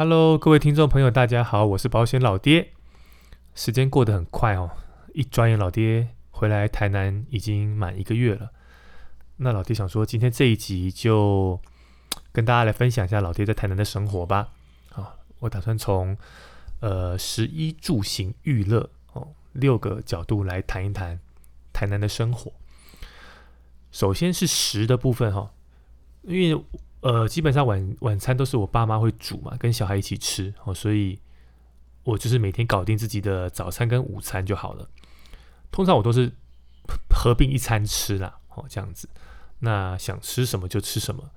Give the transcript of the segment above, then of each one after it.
Hello，各位听众朋友，大家好，我是保险老爹。时间过得很快哦，一转眼老爹回来台南已经满一个月了。那老爹想说，今天这一集就跟大家来分享一下老爹在台南的生活吧。啊，我打算从呃食衣住行娱乐哦六个角度来谈一谈台南的生活。首先是食的部分哈，因为呃基本上晚晚餐都是我爸妈会煮嘛，跟小孩一起吃哦，所以我就是每天搞定自己的早餐跟午餐就好了。通常我都是合并一餐吃啦，哦这样子。那想吃什么就吃什么。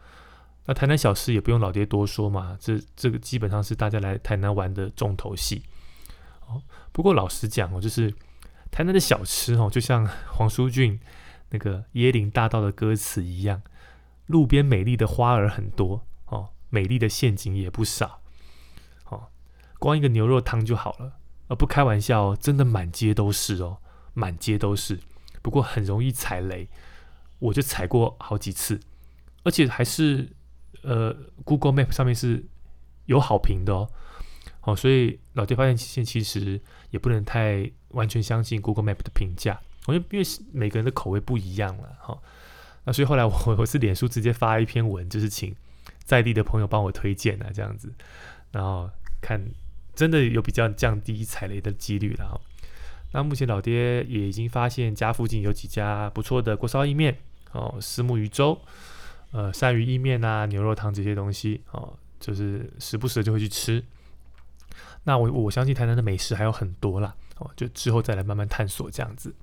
那台南小吃也不用老爹多说嘛，这这个基本上是大家来台南玩的重头戏。哦，不过老实讲哦，就是台南的小吃哦，就像黄舒骏那个椰林大道的歌词一样，路边美丽的花儿很多哦，美丽的陷阱也不少。哦，光一个牛肉汤就好了，而不开玩笑哦，真的满街都是哦，满街都是。不过很容易踩雷。我就踩过好几次，而且还是呃，Google Map 上面是有好评的哦。哦，所以老爹发现现其实也不能太完全相信 Google Map 的评价，我觉得因为每个人的口味不一样了哈。那所以后来我我是脸书直接发一篇文，就是请在地的朋友帮我推荐啊，这样子，然后看真的有比较降低踩雷的几率了。那目前老爹也已经发现家附近有几家不错的锅烧意面。哦，石目鱼粥，呃，鳝鱼意面啊，牛肉汤这些东西，哦，就是时不时就会去吃。那我我相信台南的美食还有很多啦，哦，就之后再来慢慢探索这样子。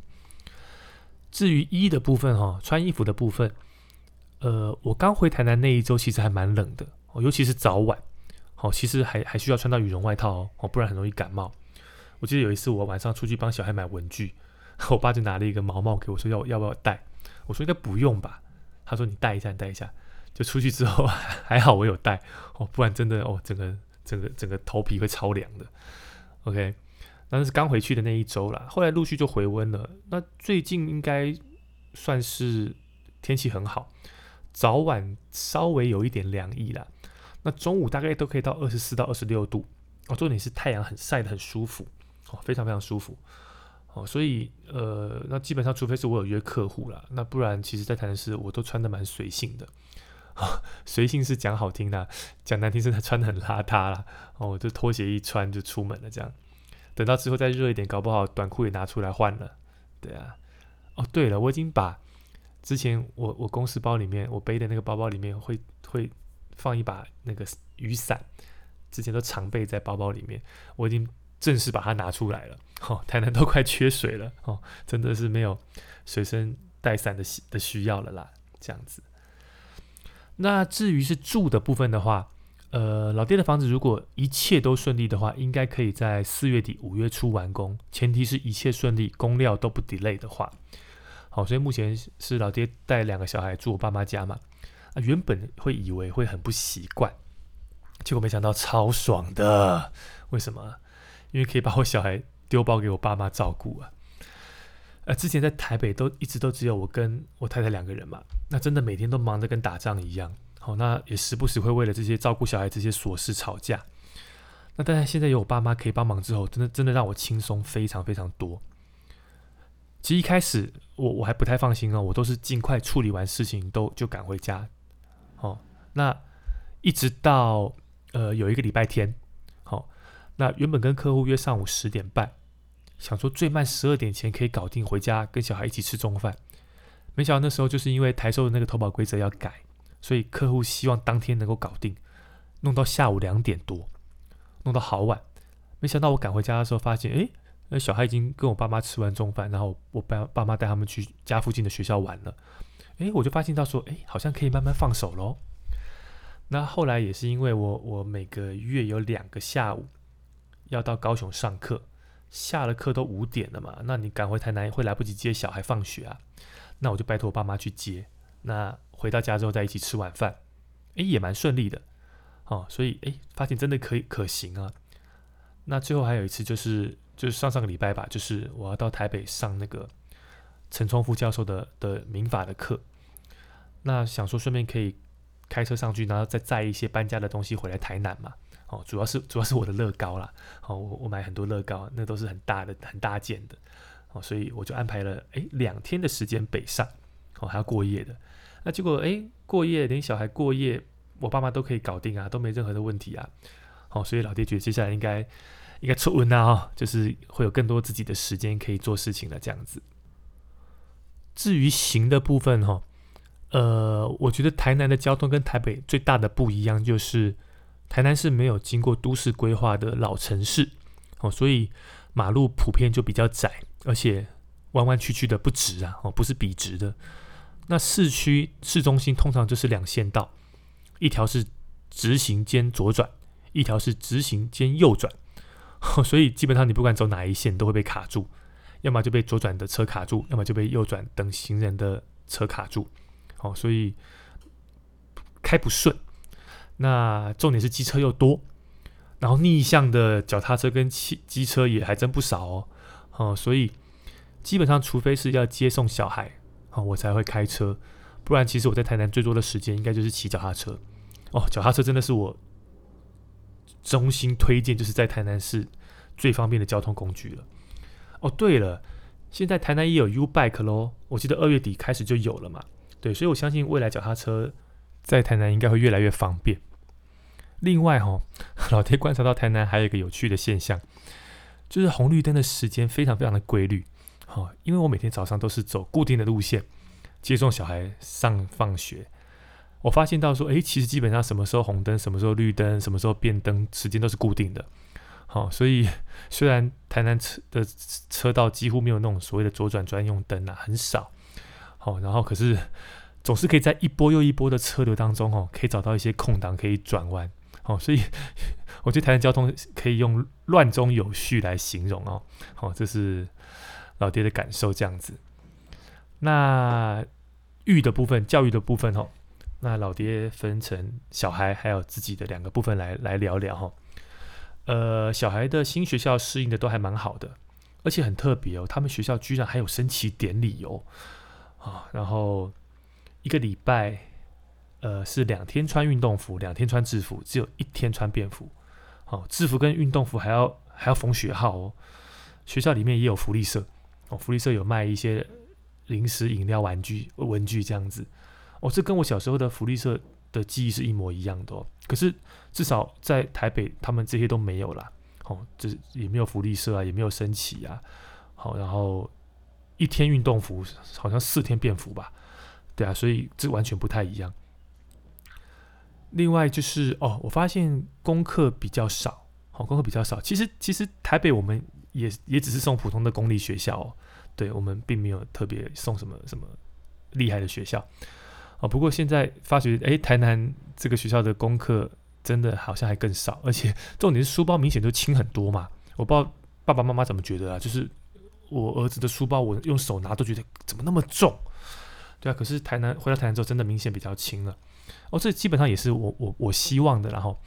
至于衣的部分，哈，穿衣服的部分，呃，我刚回台南那一周其实还蛮冷的，哦，尤其是早晚，哦，其实还还需要穿到羽绒外套哦，哦，不然很容易感冒。我记得有一次我晚上出去帮小孩买文具，我爸就拿了一个毛帽给我说要要不要戴。我说应该不用吧，他说你戴一下，你戴一下。就出去之后 还好我有戴哦，不然真的哦，整个整个整个头皮会超凉的。OK，那是刚回去的那一周啦，后来陆续就回温了。那最近应该算是天气很好，早晚稍微有一点凉意啦。那中午大概都可以到二十四到二十六度哦，重点是太阳很晒的很舒服哦，非常非常舒服。哦，所以呃，那基本上除非是我有约客户啦，那不然其实在台南市我都穿的蛮随性的。随性是讲好听的，讲难听是穿的很邋遢啦。哦，就拖鞋一穿就出门了这样。等到之后再热一点，搞不好短裤也拿出来换了。对啊。哦，对了，我已经把之前我我公司包里面我背的那个包包里面会会放一把那个雨伞，之前都常备在包包里面，我已经。正式把它拿出来了，哦，台南都快缺水了，哦，真的是没有随身带伞的需的需要了啦，这样子。那至于是住的部分的话，呃，老爹的房子如果一切都顺利的话，应该可以在四月底五月初完工，前提是一切顺利，工料都不 delay 的话。好，所以目前是老爹带两个小孩住我爸妈家嘛，啊，原本会以为会很不习惯，结果没想到超爽的，为什么？因为可以把我小孩丢包给我爸妈照顾啊，呃，之前在台北都一直都只有我跟我太太两个人嘛，那真的每天都忙得跟打仗一样，好，那也时不时会为了这些照顾小孩这些琐事吵架。那当然现在有我爸妈可以帮忙之后，真的真的让我轻松非常非常多。其实一开始我我还不太放心哦，我都是尽快处理完事情都就赶回家，哦，那一直到呃有一个礼拜天。好那原本跟客户约上午十点半，想说最慢十二点前可以搞定，回家跟小孩一起吃中饭。没想到那时候就是因为台售的那个投保规则要改，所以客户希望当天能够搞定，弄到下午两点多，弄到好晚。没想到我赶回家的时候，发现哎，那小孩已经跟我爸妈吃完中饭，然后我爸爸妈带他们去家附近的学校玩了。哎，我就发现到说，哎，好像可以慢慢放手喽。那后来也是因为我我每个月有两个下午。要到高雄上课，下了课都五点了嘛，那你赶回台南会来不及接小孩放学啊？那我就拜托我爸妈去接。那回到家之后再一起吃晚饭，诶，也蛮顺利的哦。所以诶，发现真的可以可行啊。那最后还有一次就是就是上上个礼拜吧，就是我要到台北上那个陈冲副教授的的民法的课，那想说顺便可以开车上去，然后再载一些搬家的东西回来台南嘛。哦，主要是主要是我的乐高啦。哦，我我买很多乐高，那都是很大的很大件的。哦，所以我就安排了哎两天的时间北上，哦还要过夜的。那结果哎过夜连小孩过夜，我爸妈都可以搞定啊，都没任何的问题啊。哦，所以老爹觉得接下来应该应该出温啊，哈，就是会有更多自己的时间可以做事情了这样子。至于行的部分哈，呃，我觉得台南的交通跟台北最大的不一样就是。台南是没有经过都市规划的老城市，哦，所以马路普遍就比较窄，而且弯弯曲曲的不直啊，哦，不是笔直的。那市区市中心通常就是两线道，一条是直行兼左转，一条是直行兼右转，所以基本上你不管走哪一线都会被卡住，要么就被左转的车卡住，要么就被右转等行人的车卡住，哦，所以开不顺。那重点是机车又多，然后逆向的脚踏车跟汽机车也还真不少哦，哦，所以基本上除非是要接送小孩，哦，我才会开车，不然其实我在台南最多的时间应该就是骑脚踏车，哦，脚踏车真的是我衷心推荐，就是在台南市最方便的交通工具了。哦，对了，现在台南也有 U Bike 咯，我记得二月底开始就有了嘛，对，所以我相信未来脚踏车在台南应该会越来越方便。另外哈，老爹观察到台南还有一个有趣的现象，就是红绿灯的时间非常非常的规律。好，因为我每天早上都是走固定的路线接送小孩上放学，我发现到说，诶，其实基本上什么时候红灯，什么时候绿灯，什么时候变灯，时间都是固定的。好，所以 虽然台南车的车道几乎没有那种所谓的左转专用灯啊，很少。好，然后可是总是可以在一波又一波的车流当中，哦，可以找到一些空档可以转弯。哦，所以 我觉得台湾交通可以用乱中有序来形容哦。好，这是老爹的感受，这样子。那育的部分，教育的部分哦，那老爹分成小孩还有自己的两个部分来来聊聊哈。呃，小孩的新学校适应的都还蛮好的，而且很特别哦，他们学校居然还有升旗典礼哦。啊，然后一个礼拜。呃，是两天穿运动服，两天穿制服，只有一天穿便服。哦，制服跟运动服还要还要缝学号哦。学校里面也有福利社，哦，福利社有卖一些零食、饮料、玩具、文具这样子。哦，这跟我小时候的福利社的记忆是一模一样的哦。可是至少在台北，他们这些都没有啦。哦，这也没有福利社啊，也没有升旗啊。好，然后一天运动服，好像四天便服吧？对啊，所以这完全不太一样。另外就是哦，我发现功课比较少，好，功课比较少。其实其实台北我们也也只是送普通的公立学校，哦，对我们并没有特别送什么什么厉害的学校，哦。不过现在发觉，哎，台南这个学校的功课真的好像还更少，而且重点是书包明显就轻很多嘛。我不知道爸爸妈妈怎么觉得啊？就是我儿子的书包，我用手拿都觉得怎么那么重，对啊。可是台南回到台南之后，真的明显比较轻了。哦，这基本上也是我我我希望的，然后，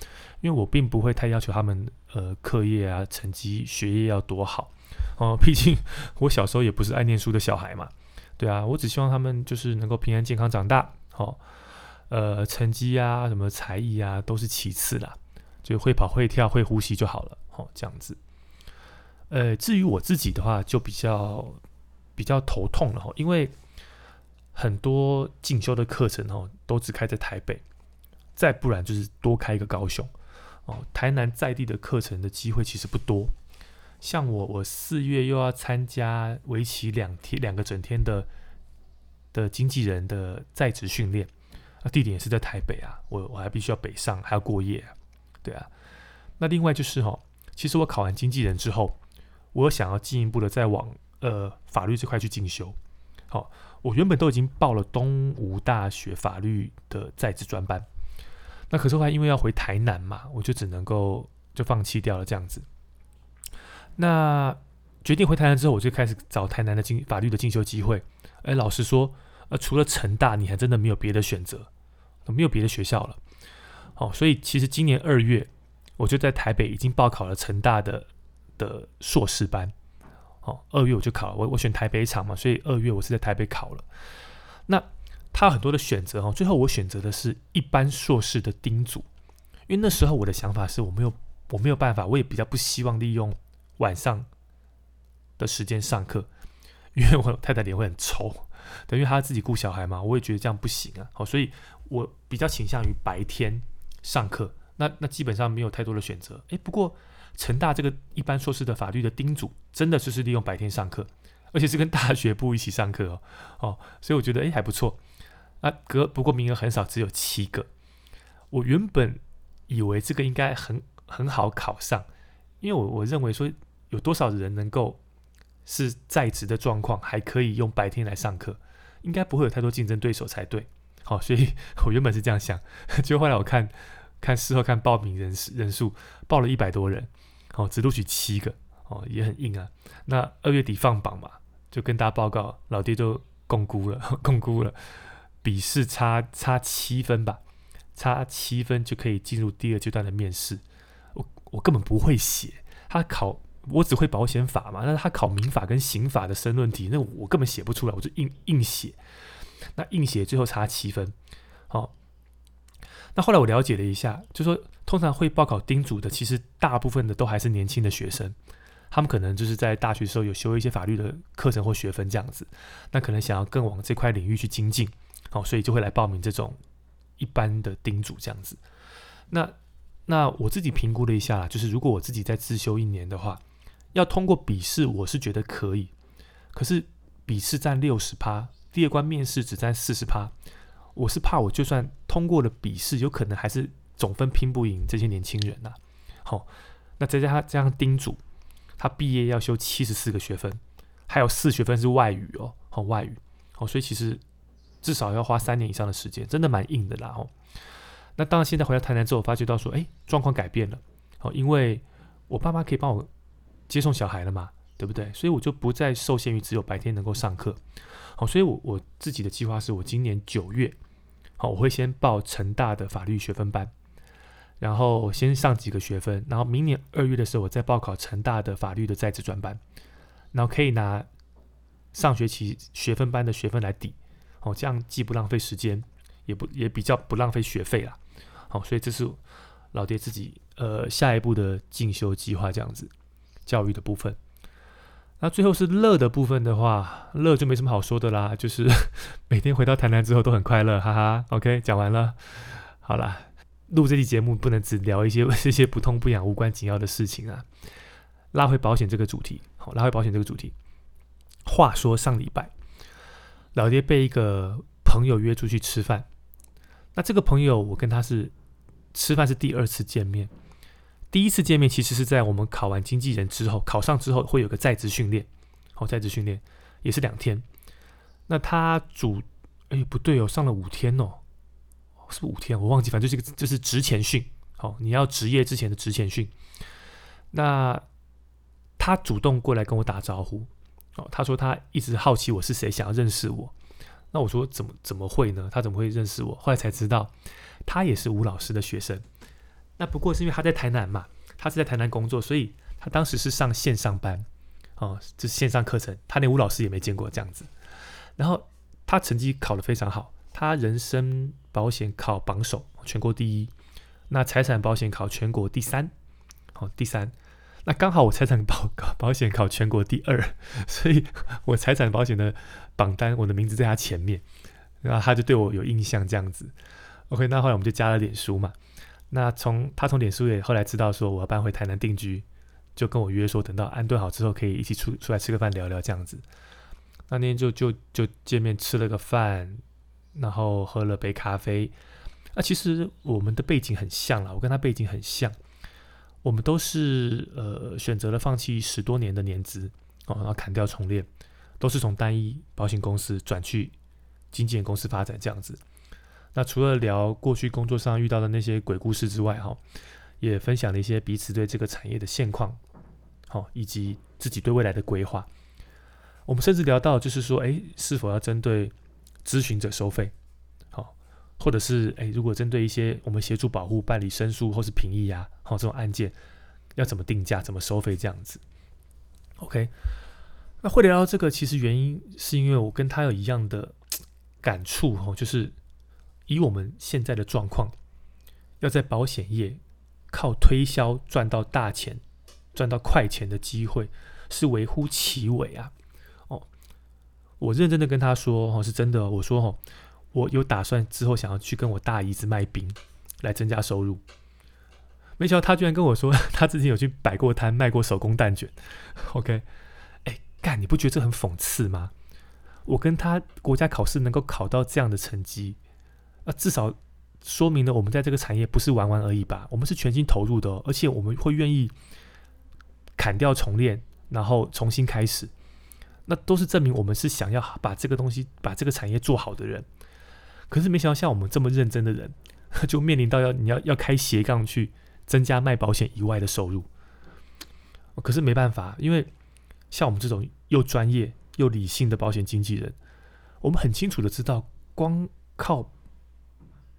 因为我并不会太要求他们，呃，课业啊、成绩、学业要多好，哦，毕竟 我小时候也不是爱念书的小孩嘛，对啊，我只希望他们就是能够平安健康长大，好，呃，成绩啊、什么才艺啊都是其次啦，就会跑会跳会呼吸就好了，好，这样子，呃，至于我自己的话，就比较比较头痛了哈，因为。很多进修的课程哦，都只开在台北，再不然就是多开一个高雄哦。台南在地的课程的机会其实不多。像我，我四月又要参加为期两天、两个整天的的经纪人的在职训练，那地点也是在台北啊，我我还必须要北上，还要过夜，对啊。那另外就是哈，其实我考完经纪人之后，我想要进一步的再往呃法律这块去进修，好。我原本都已经报了东吴大学法律的在职专班，那可是后来因为要回台南嘛，我就只能够就放弃掉了这样子。那决定回台南之后，我就开始找台南的进法律的进修机会。哎，老实说，呃，除了成大，你还真的没有别的选择，没有别的学校了。哦，所以其实今年二月，我就在台北已经报考了成大的的硕士班。哦，二月我就考了，我我选台北场嘛，所以二月我是在台北考了。那他很多的选择哦。最后我选择的是一般硕士的丁组，因为那时候我的想法是我没有我没有办法，我也比较不希望利用晚上的时间上课，因为我太太脸会很臭，等于她自己顾小孩嘛，我也觉得这样不行啊。好，所以我比较倾向于白天上课。那那基本上没有太多的选择。诶，不过成大这个一般硕士的法律的叮嘱，真的就是利用白天上课。而且是跟大学部一起上课哦，哦，所以我觉得哎还不错。啊，隔不过名额很少，只有七个。我原本以为这个应该很很好考上，因为我我认为说有多少人能够是在职的状况，还可以用白天来上课，应该不会有太多竞争对手才对。好，所以我原本是这样想，结果后来我看看事后看报名人人数，报了一百多人，哦，只录取七个，哦，也很硬啊。那二月底放榜嘛。就跟大家报告，老爹就共估了，共估了，笔试差差七分吧，差七分就可以进入第二阶段的面试。我我根本不会写，他考我只会保险法嘛，那他考民法跟刑法的申论题，那我根本写不出来，我就硬硬写。那硬写最后差七分，好。那后来我了解了一下，就说通常会报考丁组的，其实大部分的都还是年轻的学生。他们可能就是在大学时候有修一些法律的课程或学分这样子，那可能想要更往这块领域去精进，好，所以就会来报名这种一般的丁组这样子。那那我自己评估了一下，就是如果我自己再自修一年的话，要通过笔试，我是觉得可以。可是笔试占六十趴，第二关面试只占四十趴，我是怕我就算通过了笔试，有可能还是总分拼不赢这些年轻人呐。好，那再加上这样叮嘱。他毕业要修七十四个学分，还有四学分是外语哦，好外语，哦，所以其实至少要花三年以上的时间，真的蛮硬的啦哦。那当然，现在回到台南之后，发觉到说，哎，状况改变了，哦，因为我爸妈可以帮我接送小孩了嘛，对不对？所以我就不再受限于只有白天能够上课，好，所以我我自己的计划是我今年九月，好，我会先报成大的法律学分班。然后先上几个学分，然后明年二月的时候，我再报考成大的法律的在职专班，然后可以拿上学期学分班的学分来抵，哦，这样既不浪费时间，也不也比较不浪费学费啦，好，所以这是老爹自己呃下一步的进修计划，这样子教育的部分。那最后是乐的部分的话，乐就没什么好说的啦，就是 每天回到台南之后都很快乐，哈哈。OK，讲完了，好了。录这期节目不能只聊一些 这些不痛不痒、无关紧要的事情啊！拉回保险这个主题，好，拉回保险这个主题。话说上礼拜，老爹被一个朋友约出去吃饭。那这个朋友，我跟他是吃饭是第二次见面。第一次见面其实是在我们考完经纪人之后，考上之后会有个在职训练，好，在职训练也是两天。那他主，哎，不对哦，上了五天哦。是不五天，我忘记，反正就是个就是职前训，好，你要职业之前的职前训。那他主动过来跟我打招呼，哦，他说他一直好奇我是谁，想要认识我。那我说怎么怎么会呢？他怎么会认识我？后来才知道，他也是吴老师的学生。那不过是因为他在台南嘛，他是在台南工作，所以他当时是上线上班，哦，就是线上课程，他连吴老师也没见过这样子。然后他成绩考得非常好。他人身保险考榜首，全国第一。那财产保险考全国第三，好第三。那刚好我财产保保险考全国第二，所以我财产保险的榜单，我的名字在他前面。然后他就对我有印象这样子。OK，那后来我们就加了脸书嘛。那从他从脸书也后来知道说我要搬回台南定居，就跟我约说等到安顿好之后可以一起出出来吃个饭聊聊这样子。那天就就就见面吃了个饭。然后喝了杯咖啡，那其实我们的背景很像了，我跟他背景很像，我们都是呃选择了放弃十多年的年资哦，然后砍掉重练，都是从单一保险公司转去经纪人公司发展这样子。那除了聊过去工作上遇到的那些鬼故事之外，哈，也分享了一些彼此对这个产业的现况，好，以及自己对未来的规划。我们甚至聊到就是说，哎，是否要针对。咨询者收费，好，或者是诶，如果针对一些我们协助保护、办理申诉或是评议呀，好这种案件，要怎么定价、怎么收费这样子？OK，那会聊到这个，其实原因是因为我跟他有一样的感触哦，就是以我们现在的状况，要在保险业靠推销赚到大钱、赚到快钱的机会是微乎其微啊！哦，我认真的跟他说哦，是真的，我说哦，我有打算之后想要去跟我大姨子卖冰来增加收入。没想到他居然跟我说，他之前有去摆过摊卖过手工蛋卷。OK，哎，干，你不觉得这很讽刺吗？我跟他国家考试能够考到这样的成绩，那，至少说明了我们在这个产业不是玩玩而已吧？我们是全心投入的，而且我们会愿意砍掉重练，然后重新开始，那都是证明我们是想要把这个东西、把这个产业做好的人。可是没想到像我们这么认真的人，就面临到要你要要开斜杠去增加卖保险以外的收入。可是没办法，因为像我们这种又专业。又理性的保险经纪人，我们很清楚的知道，光靠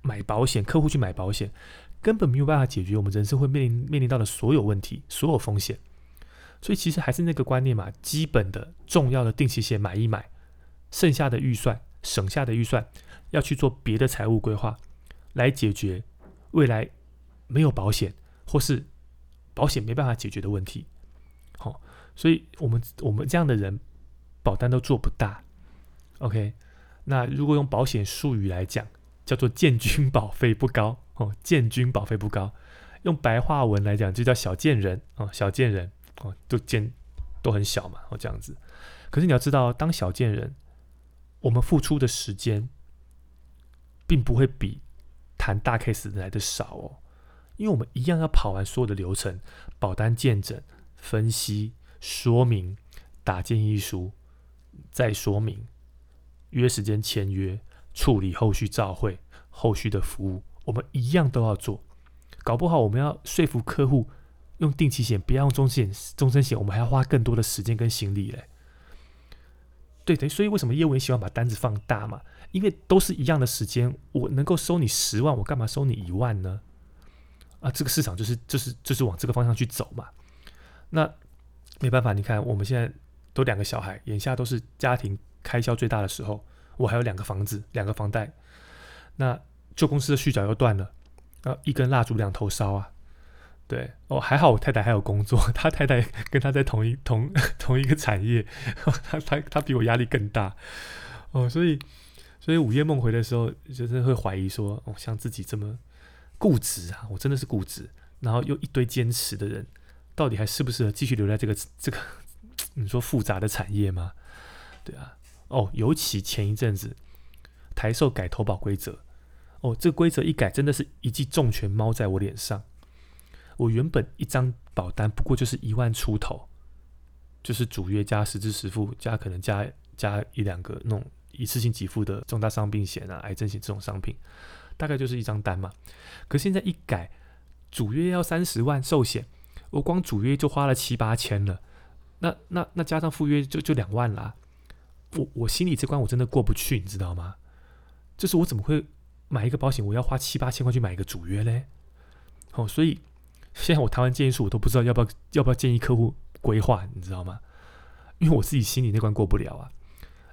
买保险，客户去买保险，根本没有办法解决我们人生会面临面临到的所有问题、所有风险。所以其实还是那个观念嘛，基本的、重要的定期险买一买，剩下的预算、省下的预算，要去做别的财务规划，来解决未来没有保险或是保险没办法解决的问题。好，所以我们我们这样的人。保单都做不大，OK？那如果用保险术语来讲，叫做建军保费不高哦，建军保费不高。用白话文来讲，就叫小贱人哦，小贱人哦，都贱都很小嘛哦，这样子。可是你要知道，当小贱人，我们付出的时间，并不会比谈大 case 来的少哦，因为我们一样要跑完所有的流程，保单见证、分析、说明、打建议书。再说明，约时间签约，处理后续照会，后续的服务，我们一样都要做。搞不好我们要说服客户用定期险，不要用终身险，终身险我们还要花更多的时间跟心力嘞。对对，所以为什么业务员喜欢把单子放大嘛？因为都是一样的时间，我能够收你十万，我干嘛收你一万呢？啊，这个市场就是就是就是往这个方向去走嘛。那没办法，你看我们现在。都两个小孩，眼下都是家庭开销最大的时候。我还有两个房子，两个房贷，那旧公司的续缴又断了，啊，一根蜡烛两头烧啊。对，哦，还好我太太还有工作，他太太跟他在同一同 同一个产业，他他他比我压力更大。哦，所以所以午夜梦回的时候，就是会怀疑说，哦，像自己这么固执啊，我真的是固执，然后又一堆坚持的人，到底还适不适合继续留在这个这个？你说复杂的产业吗？对啊，哦，尤其前一阵子台寿改投保规则，哦，这个规则一改，真的是一记重拳猫在我脸上。我原本一张保单不过就是一万出头，就是主约加实支实付加可能加加一两个那种一次性给付的重大伤病险啊、癌症险这种商品，大概就是一张单嘛。可现在一改，主约要三十万寿险，我光主约就花了七八千了。那那那加上赴约就就两万啦，我我心里这关我真的过不去，你知道吗？就是我怎么会买一个保险，我要花七八千块去买一个主约嘞？哦，所以现在我谈完建议书，我都不知道要不要要不要建议客户规划，你知道吗？因为我自己心里那关过不了啊。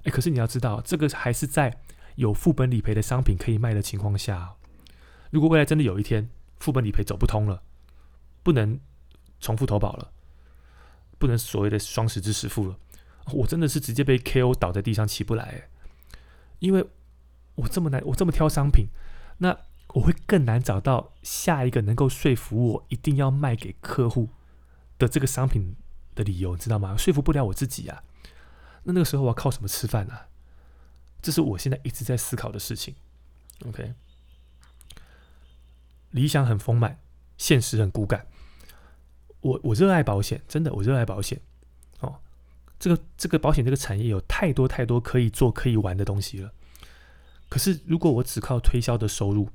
哎，可是你要知道，这个还是在有副本理赔的商品可以卖的情况下，如果未来真的有一天副本理赔走不通了，不能重复投保了。不能所谓的双十之十付了，我真的是直接被 KO 倒在地上起不来，因为我这么难，我这么挑商品，那我会更难找到下一个能够说服我一定要卖给客户的这个商品的理由，你知道吗？说服不了我自己啊，那那个时候我要靠什么吃饭呢？这是我现在一直在思考的事情。OK，理想很丰满，现实很骨感。我我热爱保险，真的，我热爱保险。这个这个保险这个产业有太多太多可以做可以玩的东西了。可是如果我只靠推销的收入，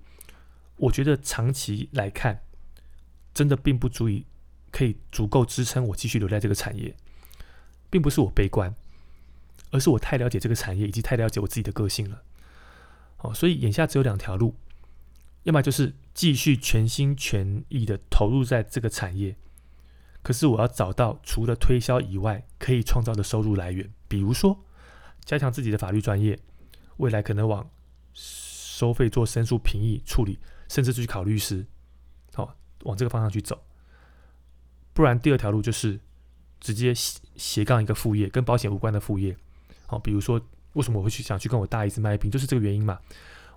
我觉得长期来看，真的并不足以可以足够支撑我继续留在这个产业。并不是我悲观，而是我太了解这个产业，以及太了解我自己的个性了。哦，所以眼下只有两条路，要么就是继续全心全意的投入在这个产业。可是我要找到除了推销以外可以创造的收入来源，比如说加强自己的法律专业，未来可能往收费做申诉评议处理，甚至去考律师，好，往这个方向去走。不然，第二条路就是直接斜斜杠一个副业，跟保险无关的副业。好，比如说，为什么我会去想去跟我大姨子卖冰，就是这个原因嘛。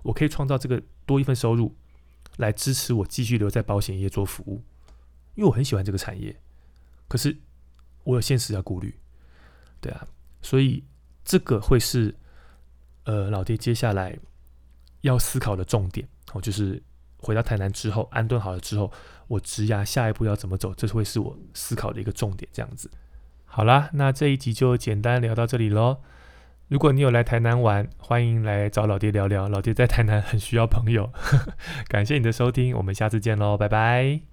我可以创造这个多一份收入，来支持我继续留在保险业做服务，因为我很喜欢这个产业。可是我有现实的顾虑，对啊，所以这个会是呃老爹接下来要思考的重点哦，就是回到台南之后安顿好了之后，我职涯下一步要怎么走，这会是我思考的一个重点。这样子，好啦，那这一集就简单聊到这里喽。如果你有来台南玩，欢迎来找老爹聊聊，老爹在台南很需要朋友。感谢你的收听，我们下次见喽，拜拜。